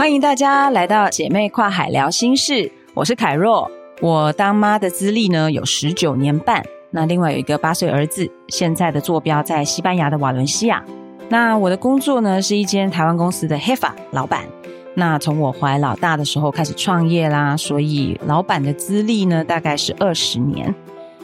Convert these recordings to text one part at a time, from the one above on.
欢迎大家来到姐妹跨海聊心事，我是凯若。我当妈的资历呢有十九年半，那另外有一个八岁儿子，现在的坐标在西班牙的瓦伦西亚。那我的工作呢是一间台湾公司的 HEFA 老板。那从我怀老大的时候开始创业啦，所以老板的资历呢大概是二十年。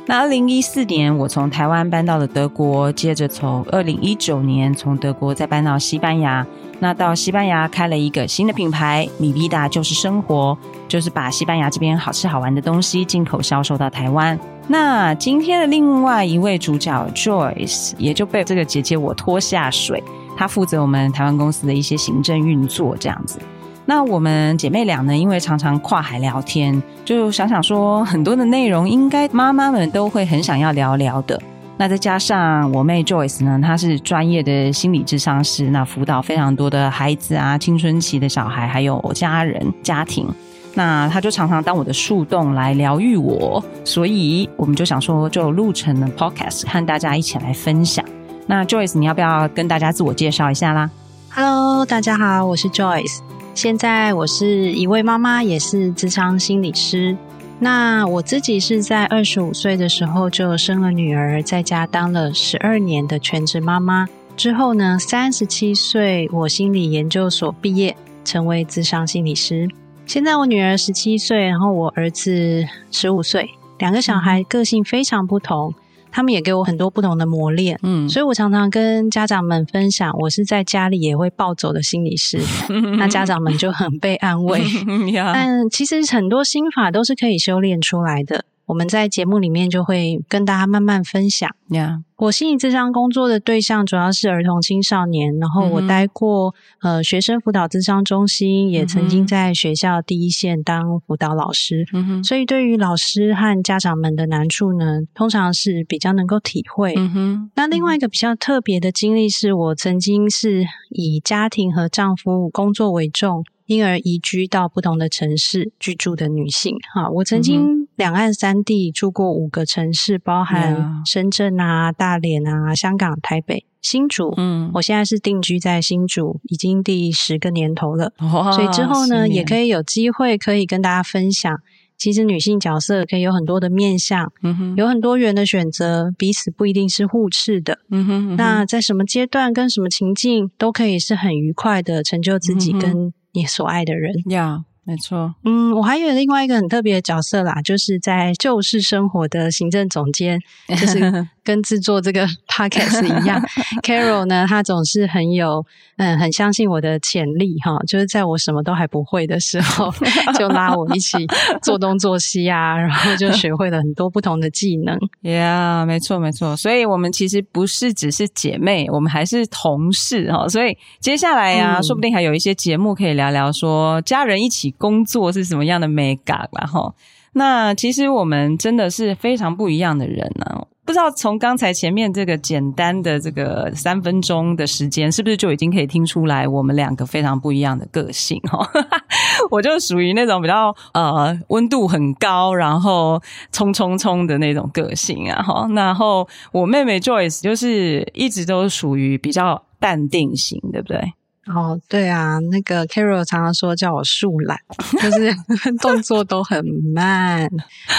那二零一四年我从台湾搬到了德国，接着从二零一九年从德国再搬到西班牙。那到西班牙开了一个新的品牌，米维达就是生活，就是把西班牙这边好吃好玩的东西进口销售到台湾。那今天的另外一位主角 Joyce 也就被这个姐姐我拖下水，她负责我们台湾公司的一些行政运作这样子。那我们姐妹俩呢，因为常常跨海聊天，就想想说很多的内容应该妈妈们都会很想要聊聊的。那再加上我妹 Joyce 呢，她是专业的心理咨商师，那辅导非常多的孩子啊，青春期的小孩，还有家人家庭，那她就常常当我的树洞来疗愈我，所以我们就想说，就录成了 Podcast，和大家一起来分享。那 Joyce，你要不要跟大家自我介绍一下啦？Hello，大家好，我是 Joyce，现在我是一位妈妈，也是智商心理师。那我自己是在二十五岁的时候就生了女儿，在家当了十二年的全职妈妈。之后呢，三十七岁我心理研究所毕业，成为智商心理师。现在我女儿十七岁，然后我儿子十五岁，两个小孩个性非常不同。他们也给我很多不同的磨练，嗯，所以我常常跟家长们分享，我是在家里也会暴走的心理师，那家长们就很被安慰。但其实很多心法都是可以修炼出来的。我们在节目里面就会跟大家慢慢分享。Yeah. 我心理咨商工作的对象主要是儿童青少年，然后我待过、嗯、呃学生辅导咨商中心，也曾经在学校第一线当辅导老师。嗯哼，所以对于老师和家长们的难处呢，通常是比较能够体会。嗯哼，那另外一个比较特别的经历是我曾经是以家庭和丈夫工作为重。因而移居到不同的城市居住的女性，哈，我曾经两岸三地住过五个城市，包含深圳啊、大连啊、香港、台北、新竹。嗯，我现在是定居在新竹，已经第十个年头了。哇，所以之后呢，也可以有机会可以跟大家分享，其实女性角色可以有很多的面向，嗯哼，有很多元的选择，彼此不一定是互斥的。嗯哼，嗯哼，那在什么阶段跟什么情境都可以是很愉快的成就自己跟。你所爱的人呀，yeah, 没错。嗯，我还有另外一个很特别的角色啦，就是在旧式生活的行政总监，就是。跟制作这个 podcast 一样，Carol 呢，她总是很有，嗯，很相信我的潜力哈，就是在我什么都还不会的时候，就拉我一起做东做西啊，然后就学会了很多不同的技能。Yeah，没错没错，所以我们其实不是只是姐妹，我们还是同事哈。所以接下来呀、啊，嗯、说不定还有一些节目可以聊聊，说家人一起工作是什么样的美感然后。那其实我们真的是非常不一样的人呢、啊。不知道从刚才前面这个简单的这个三分钟的时间，是不是就已经可以听出来我们两个非常不一样的个性哈？我就属于那种比较呃温度很高，然后冲冲冲的那种个性啊哈。然后我妹妹 Joyce 就是一直都属于比较淡定型，对不对？哦，对啊，那个 Carol 常常说叫我树懒，就是 动作都很慢，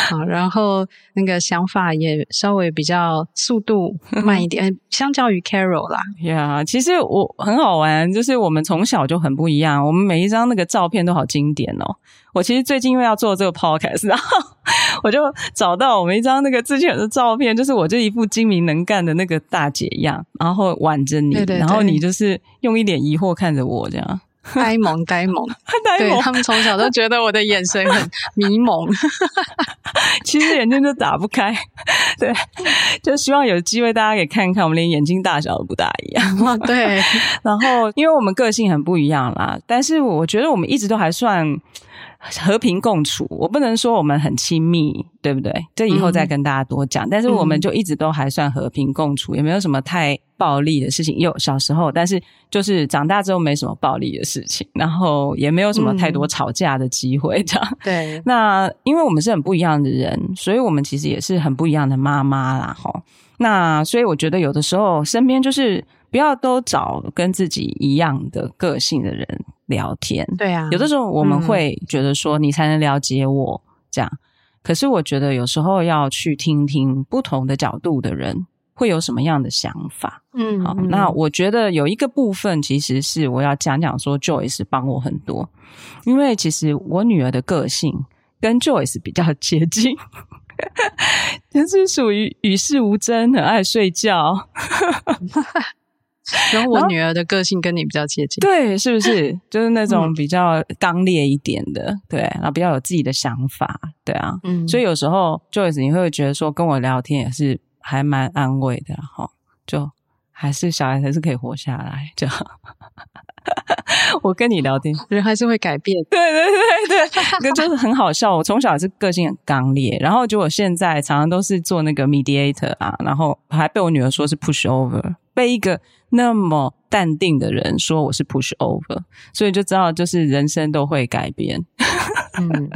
好，然后那个想法也稍微比较速度慢一点，相较于 Carol 啦。呀，yeah, 其实我很好玩，就是我们从小就很不一样，我们每一张那个照片都好经典哦。我其实最近因为要做这个 podcast，然后我就找到我们一张那个之前的照片，就是我这一副精明能干的那个大姐样，然后挽着你，对对对，然后你就是用一脸疑惑看着我这样。呆萌呆萌，呆萌。对，他们从小都觉得我的眼神很迷蒙，其实眼睛都打不开。对，就希望有机会大家可以看一看，我们连眼睛大小都不大一样。哦，对。然后，因为我们个性很不一样啦，但是我觉得我们一直都还算。和平共处，我不能说我们很亲密，对不对？这以后再跟大家多讲。嗯、但是我们就一直都还算和平共处，也没有什么太暴力的事情。有小时候，但是就是长大之后没什么暴力的事情，然后也没有什么太多吵架的机会，这样。对。那因为我们是很不一样的人，所以我们其实也是很不一样的妈妈啦，吼。那所以我觉得有的时候身边就是不要都找跟自己一样的个性的人。聊天，对啊，有的时候我们会觉得说你才能了解我、嗯、这样，可是我觉得有时候要去听听不同的角度的人会有什么样的想法。嗯，好，那我觉得有一个部分其实是我要讲讲说，Joyce 帮我很多，因为其实我女儿的个性跟 Joyce 比较接近，就是属于与世无争，很爱睡觉。然后我女儿的个性跟你比较接近，对，是不是？就是那种比较刚烈一点的，嗯、对，然后比较有自己的想法，对啊，嗯，所以有时候 Joyce 你会觉得说跟我聊天也是还蛮安慰的哈，就还是小孩还是可以活下来，这样。我跟你聊天，人还是会改变，对对对对，那就是很好笑。我从小是个性很刚烈，然后结果现在常常都是做那个 mediator 啊，然后还被我女儿说是 push over，被一个。那么淡定的人说我是 push over，所以就知道就是人生都会改变。嗯，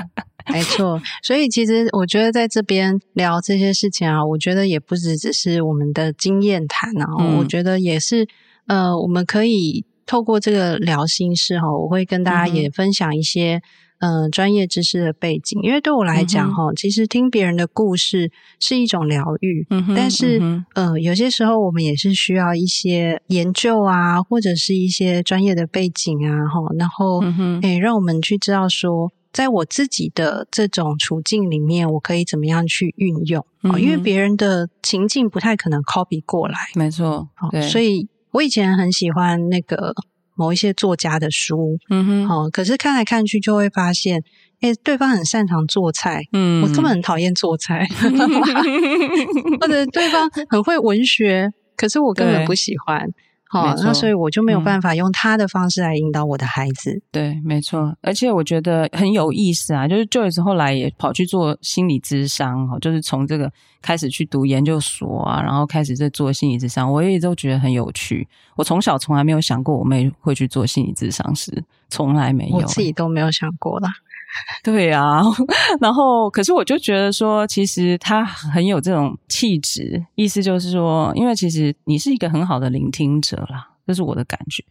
没错。所以其实我觉得在这边聊这些事情啊，我觉得也不只只是我们的经验谈啊，嗯、我觉得也是呃，我们可以透过这个聊心事哈，我会跟大家也分享一些。嗯、呃，专业知识的背景，因为对我来讲，哈、嗯，其实听别人的故事是一种疗愈。但是，嗯、呃，有些时候我们也是需要一些研究啊，或者是一些专业的背景啊，哈，然后，嗯哼，诶，让我们去知道说，在我自己的这种处境里面，我可以怎么样去运用。因为别人的情境不太可能 copy 过来。没错，对，所以我以前很喜欢那个。某一些作家的书，嗯哼，好、哦，可是看来看去就会发现，诶，对方很擅长做菜，嗯，我根本很讨厌做菜，或者对方很会文学，可是我根本不喜欢。好，那所以我就没有办法用他的方式来引导我的孩子。嗯、对，没错，而且我觉得很有意思啊，就是 Joyce 后来也跑去做心理咨商，哈，就是从这个开始去读研究所啊，然后开始在做心理咨商，我也都觉得很有趣。我从小从来没有想过我妹会去做心理咨商师，从来没有，我自己都没有想过啦。对啊，然后可是我就觉得说，其实他很有这种气质，意思就是说，因为其实你是一个很好的聆听者啦，这是我的感觉。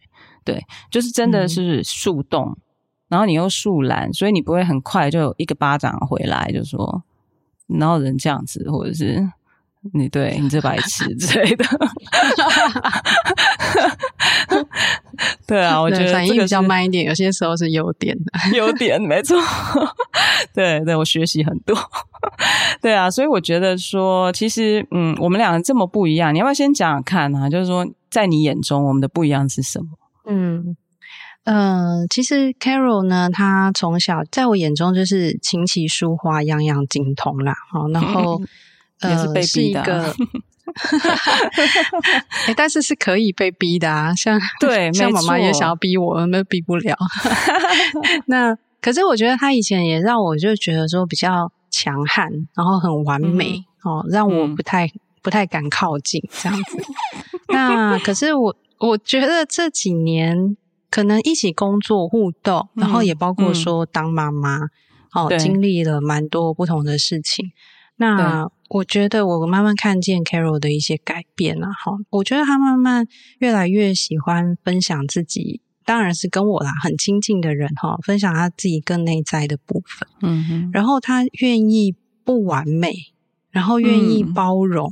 对，就是真的是树洞，嗯、然后你又树懒，所以你不会很快就有一个巴掌回来，就说，然后人这样子，或者是。你对你这白痴 之类的，对啊，我觉得反应比较慢一点，有些时候是优点的，优点没错。对对，我学习很多。对啊，所以我觉得说，其实嗯，我们两个这么不一样，你要不要先讲讲看啊？就是说，在你眼中，我们的不一样是什么？嗯嗯、呃，其实 Carol 呢，她从小在我眼中就是琴棋书画样样精通啦。好，然后。也是被逼的、啊，呃、欸，但是是可以被逼的啊，像对，像妈妈也想要逼我，我们逼不了。那可是我觉得他以前也让我就觉得说比较强悍，然后很完美、嗯、哦，让我不太、嗯、不太敢靠近这样子。那可是我我觉得这几年可能一起工作互动，然后也包括说当妈妈、嗯、哦，经历了蛮多不同的事情。那我觉得我慢慢看见 Carol 的一些改变了哈，我觉得他慢慢越来越喜欢分享自己，当然是跟我啦很亲近的人哈，分享他自己更内在的部分，嗯哼，然后他愿意不完美，然后愿意包容，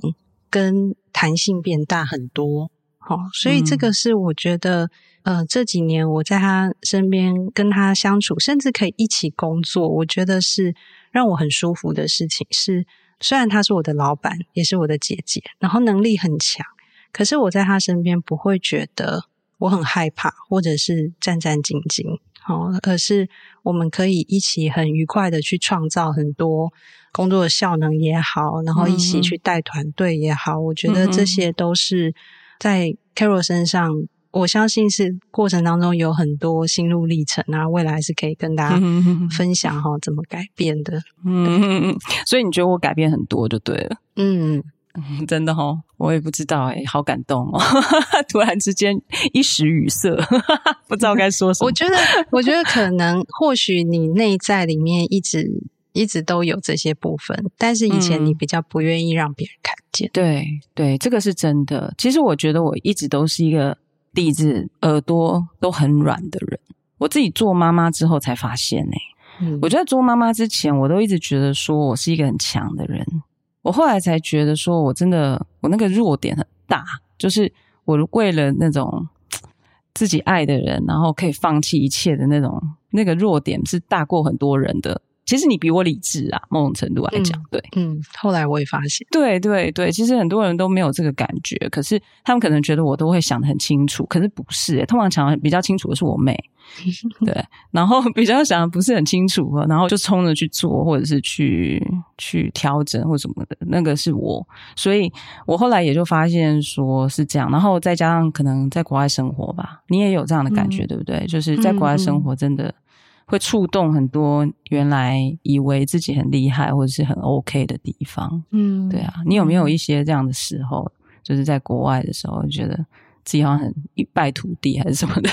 跟弹性变大很多，好，所以这个是我觉得呃这几年我在他身边跟他相处，甚至可以一起工作，我觉得是让我很舒服的事情是。虽然她是我的老板，也是我的姐姐，然后能力很强，可是我在她身边不会觉得我很害怕，或者是战战兢兢。好，而是我们可以一起很愉快的去创造很多工作的效能也好，然后一起去带团队也好，嗯、我觉得这些都是在 Carol 身上，我相信是过程当中有很多心路历程啊，未来是可以跟大家分享哈，怎么改变的。嗯，所以你觉得我改变很多就对了。嗯。嗯，真的哦，我也不知道哎，好感动哦！突然之间一时语塞，不知道该说什么。我觉得，我觉得可能或许你内在里面一直一直都有这些部分，但是以前你比较不愿意让别人看见。嗯、对对，这个是真的。其实我觉得我一直都是一个鼻子耳朵都很软的人。我自己做妈妈之后才发现呢。嗯，我觉得做妈妈之前，我都一直觉得说我是一个很强的人。我后来才觉得，说我真的，我那个弱点很大，就是我为了那种 自己爱的人，然后可以放弃一切的那种，那个弱点是大过很多人的。其实你比我理智啊，某种程度来讲，对，嗯，后来我也发现，对对对，其实很多人都没有这个感觉，可是他们可能觉得我都会想得很清楚，可是不是，通常想得比较清楚的是我妹，对，然后比较想的不是很清楚，然后就冲着去做，或者是去去调整或什么的，那个是我，所以我后来也就发现说是这样，然后再加上可能在国外生活吧，你也有这样的感觉，嗯、对不对？就是在国外生活真的。会触动很多原来以为自己很厉害或者是很 OK 的地方，嗯，对啊，你有没有一些这样的时候，就是在国外的时候，觉得自己好像很一败涂地还是什么的？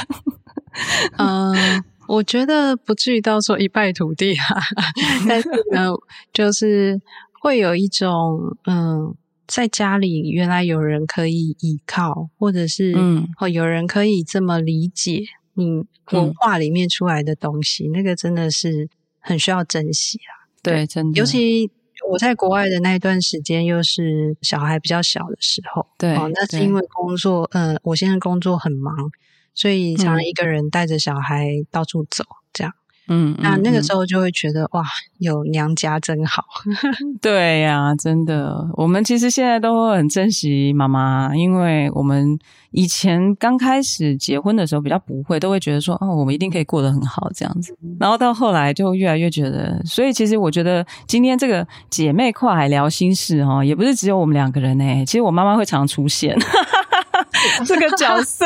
嗯，我觉得不至于到说一败涂地啊，但是呢，就是会有一种嗯，在家里原来有人可以依靠，或者是嗯，哦，有人可以这么理解。你文化里面出来的东西，嗯、那个真的是很需要珍惜啊！对，真的。尤其我在国外的那一段时间，又是小孩比较小的时候，对，哦，那是因为工作，嗯、呃，我现在工作很忙，所以常常一个人带着小孩到处走，这样。嗯，那那个时候就会觉得、嗯、哇，有娘家真好。对呀、啊，真的，我们其实现在都很珍惜妈妈，因为我们以前刚开始结婚的时候比较不会，都会觉得说，哦，我们一定可以过得很好这样子。然后到后来就越来越觉得，所以其实我觉得今天这个姐妹跨海聊心事哦，也不是只有我们两个人诶，其实我妈妈会常出现 这个角色。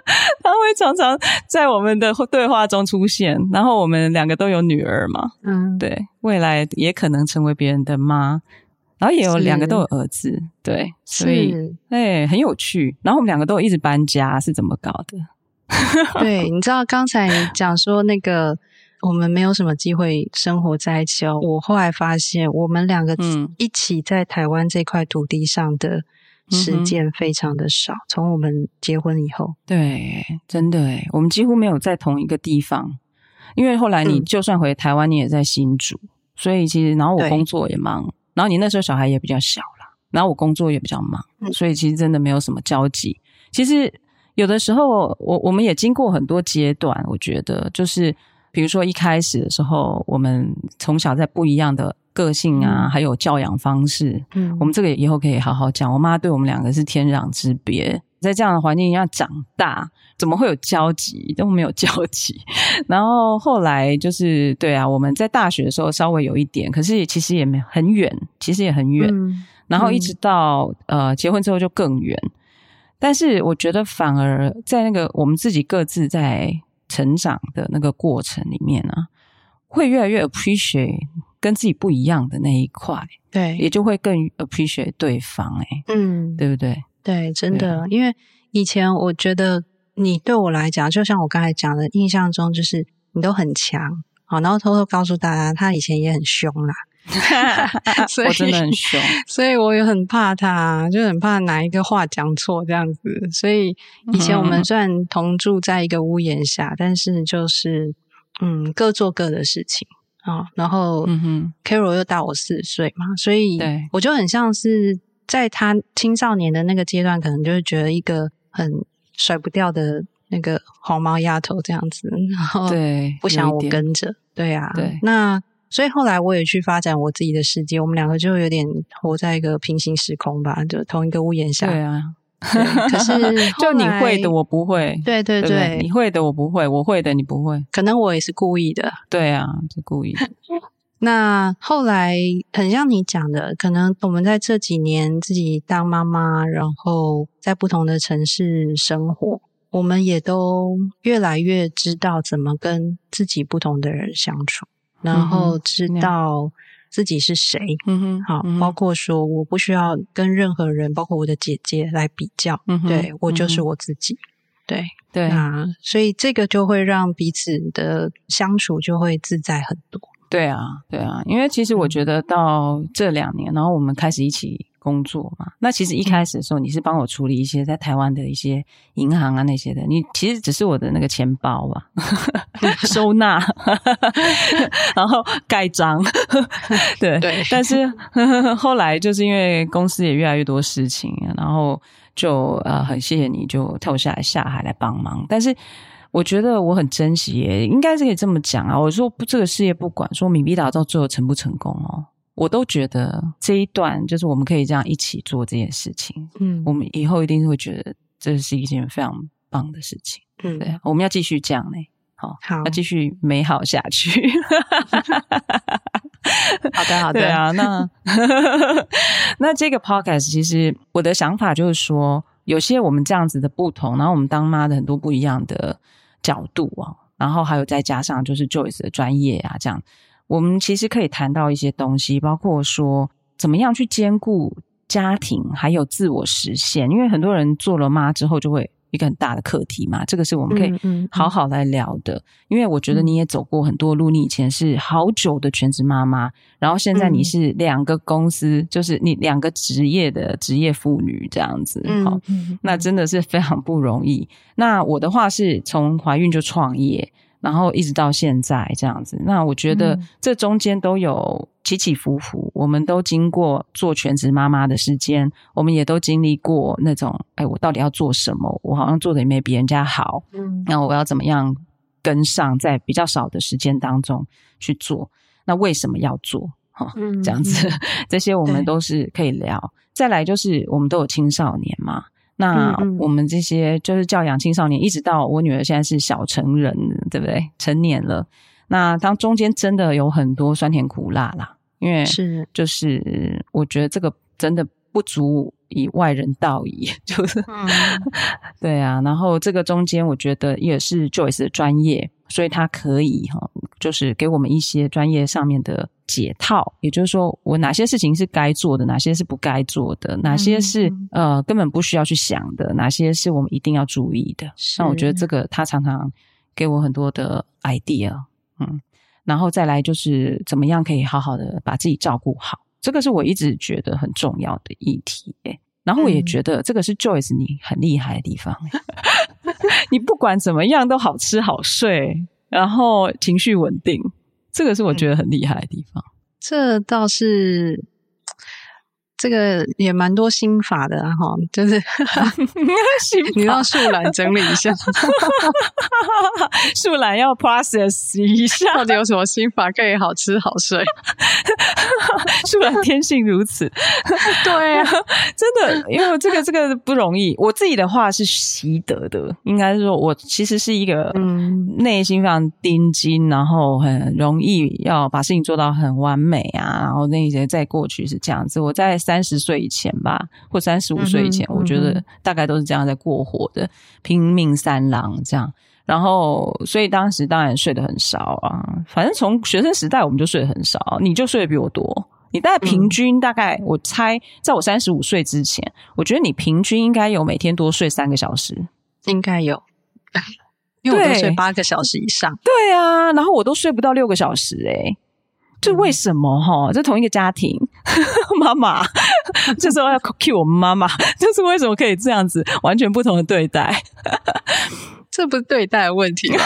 他会常常在我们的对话中出现，然后我们两个都有女儿嘛，嗯，对，未来也可能成为别人的妈，然后也有两个都有儿子，是对，所以哎，很有趣。然后我们两个都有一直搬家，是怎么搞的？对，你知道刚才你讲说那个我们没有什么机会生活在一起哦，我后来发现我们两个一起在台湾这块土地上的。时间非常的少，从我们结婚以后，对，真的，我们几乎没有在同一个地方，因为后来你就算回台湾，你也在新竹，嗯、所以其实，然后我工作也忙，然后你那时候小孩也比较小啦，然后我工作也比较忙，嗯、所以其实真的没有什么交集。其实有的时候，我我们也经过很多阶段，我觉得就是，比如说一开始的时候，我们从小在不一样的。个性啊，还有教养方式，嗯，我们这个以后可以好好讲。我妈对我们两个是天壤之别，在这样的环境下长大，怎么会有交集？都没有交集。然后后来就是，对啊，我们在大学的时候稍微有一点，可是其实也没很远，其实也很远。嗯，然后一直到呃结婚之后就更远。但是我觉得反而在那个我们自己各自在成长的那个过程里面呢，啊，会越来越 appreciate。跟自己不一样的那一块，对，也就会更 appreciate 对方，欸，哎，嗯，对不对？对，真的，因为以前我觉得你对我来讲，就像我刚才讲的，印象中就是你都很强，好，然后偷偷告诉大家，他以前也很凶啦，所以我真的很凶，所以我也很怕他，就很怕哪一个话讲错这样子，所以以前我们虽然同住在一个屋檐下，嗯、但是就是嗯，各做各的事情。啊、哦，然后嗯哼，Carol 又大我四岁嘛，所以我就很像是在他青少年的那个阶段，可能就是觉得一个很甩不掉的那个黄毛丫头这样子，然后对，不想我跟着，对啊，对，那所以后来我也去发展我自己的世界，我们两个就有点活在一个平行时空吧，就同一个屋檐下，对啊，可是 就你会的，我不会。对对对，对对你会的，我不会；我会的，你不会。可能我也是故意的。对啊，是故意的。那后来很像你讲的，可能我们在这几年自己当妈妈，然后在不同的城市生活，我们也都越来越知道怎么跟自己不同的人相处，然后知道自己是谁。嗯哼，好，包括说我不需要跟任何人，包括我的姐姐来比较。嗯哼，对，我就是我自己。对对，啊所以这个就会让彼此的相处就会自在很多。对啊，对啊，因为其实我觉得到这两年，然后我们开始一起工作嘛。那其实一开始的时候，你是帮我处理一些在台湾的一些银行啊那些的，你其实只是我的那个钱包吧，收纳，然后盖章，对对。但是后来就是因为公司也越来越多事情，然后就呃很谢谢你就跳下来下海来帮忙，但是。我觉得我很珍惜耶，应该是可以这么讲啊。我说不，这个事业不管说米必达到最后成不成功哦，我都觉得这一段就是我们可以这样一起做这件事情。嗯，我们以后一定会觉得这是一件非常棒的事情。嗯，对，我们要继续这样嘞，好，好，要继续美好下去。好的，好的。对啊，那 那这个 podcast 其实我的想法就是说，有些我们这样子的不同，然后我们当妈的很多不一样的。角度啊，然后还有再加上就是 Joyce 的专业啊，这样我们其实可以谈到一些东西，包括说怎么样去兼顾家庭还有自我实现，因为很多人做了妈之后就会。一个很大的课题嘛，这个是我们可以好好来聊的。嗯嗯、因为我觉得你也走过很多路，你以前是好久的全职妈妈，然后现在你是两个公司，嗯、就是你两个职业的职业妇女这样子，好、嗯，那真的是非常不容易。那我的话是从怀孕就创业。然后一直到现在这样子，那我觉得这中间都有起起伏伏，嗯、我们都经过做全职妈妈的时间，我们也都经历过那种，哎，我到底要做什么？我好像做的也没比人家好，嗯，那我要怎么样跟上，在比较少的时间当中去做？那为什么要做？哈、嗯，这样子，这些我们都是可以聊。再来就是我们都有青少年嘛。那我们这些就是教养青少年，一直到我女儿现在是小成人，对不对？成年了。那当中间真的有很多酸甜苦辣啦，因为是就是我觉得这个真的不足以外人道矣，就是、嗯、对啊。然后这个中间，我觉得也是 Joyce 的专业，所以他可以哈，就是给我们一些专业上面的。解套，也就是说，我哪些事情是该做的，哪些是不该做的，哪些是、嗯、呃根本不需要去想的，哪些是我们一定要注意的。那我觉得这个他常常给我很多的 idea，嗯，然后再来就是怎么样可以好好的把自己照顾好，这个是我一直觉得很重要的议题。然后我也觉得这个是 Joyce 你很厉害的地方，你不管怎么样都好吃好睡，然后情绪稳定。这个是我觉得很厉害的地方。嗯，这倒是。这个也蛮多心法的哈，就是 你让树懒整理一下，树懒要 process 一下，到底有什么心法可以好吃好睡？树懒天性如此，对啊，真的，因为这个这个不容易。我自己的话是习得的，应该是说我其实是一个内心非常钉金，然后很容易要把事情做到很完美啊，然后那些在过去是这样子，我在。三十岁以前吧，或三十五岁以前，嗯、我觉得大概都是这样在过活的，嗯、拼命三郎这样。然后，所以当时当然睡得很少啊。反正从学生时代我们就睡得很少，你就睡得比我多。你大概平均大概，我猜，在我三十五岁之前，我觉得你平均应该有每天多睡三个小时，应该有，因为我都睡八个小时以上。对啊，然后我都睡不到六个小时诶、欸就为什么哈？这同一个家庭，妈妈这时候要 cue 我们妈妈，就是为什么可以这样子完全不同的对待？这不是对待的问题吗？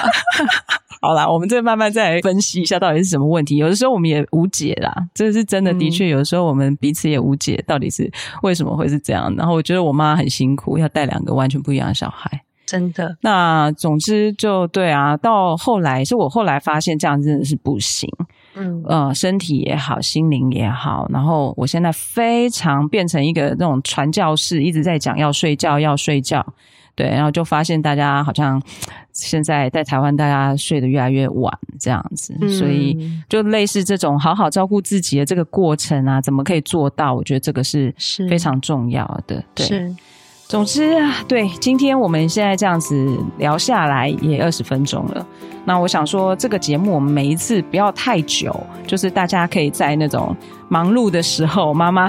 好啦，我们再慢慢再来分析一下到底是什么问题。有的时候我们也无解啦，这是真的，的确有的时候我们彼此也无解，到底是为什么会是这样？然后我觉得我妈很辛苦，要带两个完全不一样的小孩，真的。那总之就对啊，到后来是我后来发现这样真的是不行。嗯，呃，身体也好，心灵也好。然后我现在非常变成一个那种传教士，一直在讲要睡觉，要睡觉。对，然后就发现大家好像现在在台湾，大家睡得越来越晚，这样子，嗯、所以就类似这种好好照顾自己的这个过程啊，怎么可以做到？我觉得这个是非常重要的。对，是，总之啊，对，今天我们现在这样子聊下来也二十分钟了。那我想说，这个节目我们每一次不要太久，就是大家可以在那种忙碌的时候，妈妈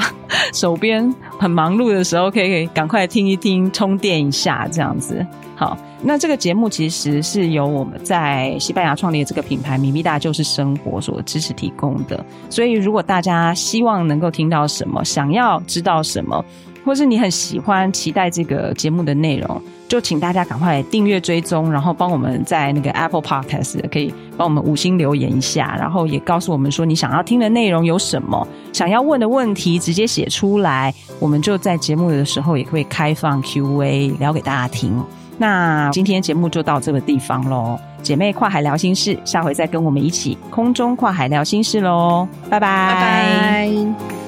手边很忙碌的时候，可以赶快听一听，充电一下这样子。好，那这个节目其实是由我们在西班牙创立的这个品牌“米米大就是生活”所支持提供的。所以，如果大家希望能够听到什么，想要知道什么，或是你很喜欢、期待这个节目的内容，就请大家赶快订阅追踪，然后帮我们在那个 Apple Podcast 可以帮我们五星留言一下，然后也告诉我们说你想要听的内容有什么，想要问的问题直接写出来，我们就在节目的时候也会开放 Q&A 聊给大家听。那今天节目就到这个地方喽，姐妹跨海聊心事，下回再跟我们一起空中跨海聊心事喽，拜拜。拜拜。